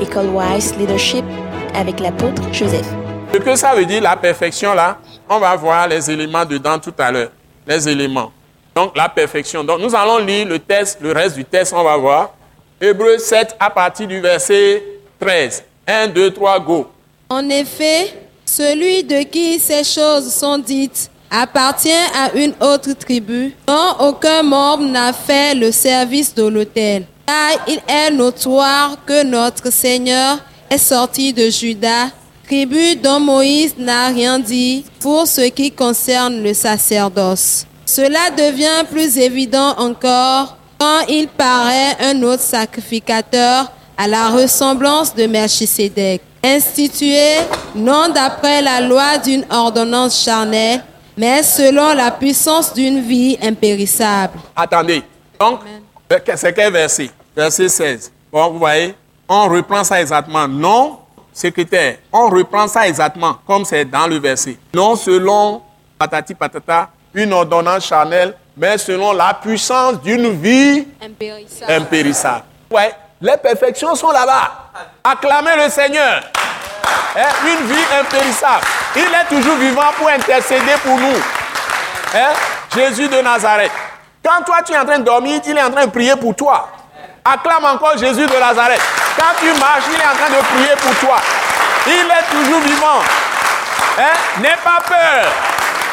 École Wise Leadership avec l'apôtre Joseph. Ce que ça veut dire, la perfection, là, on va voir les éléments dedans tout à l'heure. Les éléments. Donc, la perfection. Donc, nous allons lire le test, le reste du test, on va voir. Hébreu 7 à partir du verset 13. 1, 2, 3, go. En effet, celui de qui ces choses sont dites appartient à une autre tribu dont aucun membre n'a fait le service de l'autel. Car il est notoire que notre Seigneur est sorti de Juda, tribu dont Moïse n'a rien dit pour ce qui concerne le sacerdoce. Cela devient plus évident encore quand il paraît un autre sacrificateur à la ressemblance de Melchisédek, institué non d'après la loi d'une ordonnance charnelle, mais selon la puissance d'une vie impérissable. Attendez. Donc, c'est quel verset? Verset 16. Bon, vous voyez, on reprend ça exactement. Non, secrétaire, on reprend ça exactement comme c'est dans le verset. Non selon patati patata, une ordonnance charnelle, mais selon la puissance d'une vie Impérissable. impérissable. Ouais, les perfections sont là-bas. Acclamez le Seigneur. Hein, Une vie impérissable. Il est toujours vivant pour intercéder pour nous. Hein, Jésus de Nazareth. Quand toi tu es en train de dormir, il est en train de prier pour toi. Acclame encore Jésus de Nazareth. Quand tu marches, il est en train de prier pour toi. Il est toujours vivant. Hein? N'aie pas peur.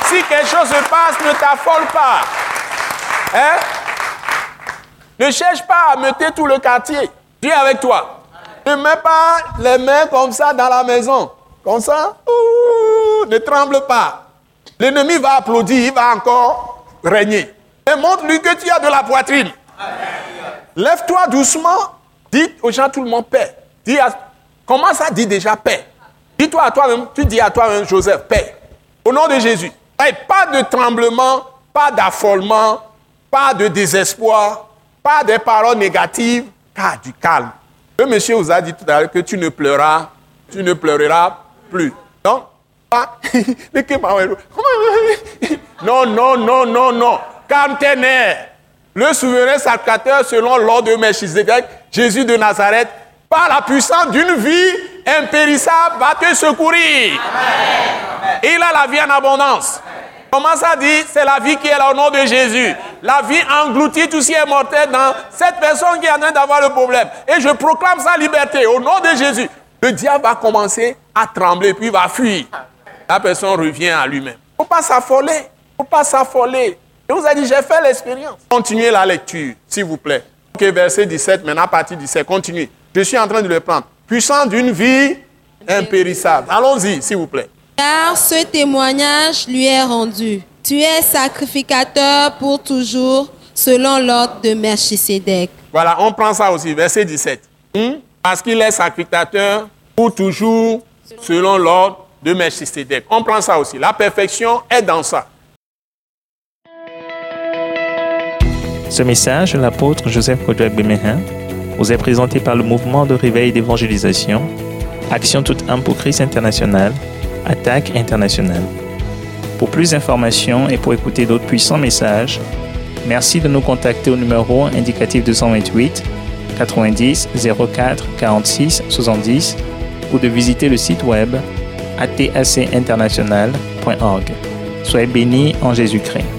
Si quelque chose se passe, ne t'affole pas. Hein? Ne cherche pas à metter tout le quartier. Dieu est avec toi. Ne mets pas les mains comme ça dans la maison. Comme ça. Ne tremble pas. L'ennemi va applaudir, il va encore régner. Et montre-lui que tu as de la poitrine. Lève-toi doucement. Dis aux gens tout le monde paix. Dis à- commence à dire déjà paix. Dis-toi à toi-même, tu dis à toi-même, Joseph, paix. Au nom de Jésus. Pas de tremblement, pas d'affolement, pas de désespoir, pas de paroles négatives, car du calme. Le monsieur vous a dit tout à l'heure que tu ne pleuras, tu ne pleureras plus. Donc, non, non, non, non, non. Calme tes nerfs. Le souverain sacrificateur, selon l'ordre de Melchizedek, Jésus de Nazareth, par la puissance d'une vie impérissable, va te secourir. Il a la vie en abondance. Comment ça dit? C'est la vie qui est là au nom de Jésus. La vie engloutit tout ce qui est mortel dans cette personne qui est en train d'avoir le problème. Et je proclame sa liberté au nom de Jésus. Le diable va commencer à trembler, puis il va fuir. La personne revient à lui-même. Il ne faut pas s'affoler. Il ne faut pas s'affoler. Je vous ai dit, j'ai fait l'expérience. Continuez la lecture, s'il vous plaît. Ok, verset 17, maintenant à partir du 17, continuez. Je suis en train de le prendre. Puissant d'une vie impérissable. Allons-y, s'il vous plaît. Car ce témoignage lui est rendu. Tu es sacrificateur pour toujours, selon l'ordre de Melchisédek. Voilà, on prend ça aussi, verset 17. Hmm? Parce qu'il est sacrificateur pour toujours, selon l'ordre de Melchisedec. On prend ça aussi. La perfection est dans ça. Ce message l'apôtre Joseph Kodouak Bemehin vous est présenté par le mouvement de réveil d'évangélisation, Action toute âme pour Christ international, Attaque internationale. Pour plus d'informations et pour écouter d'autres puissants messages, merci de nous contacter au numéro indicatif 228 90 04 46 70 ou de visiter le site web atacinternational.org. Soyez bénis en Jésus-Christ.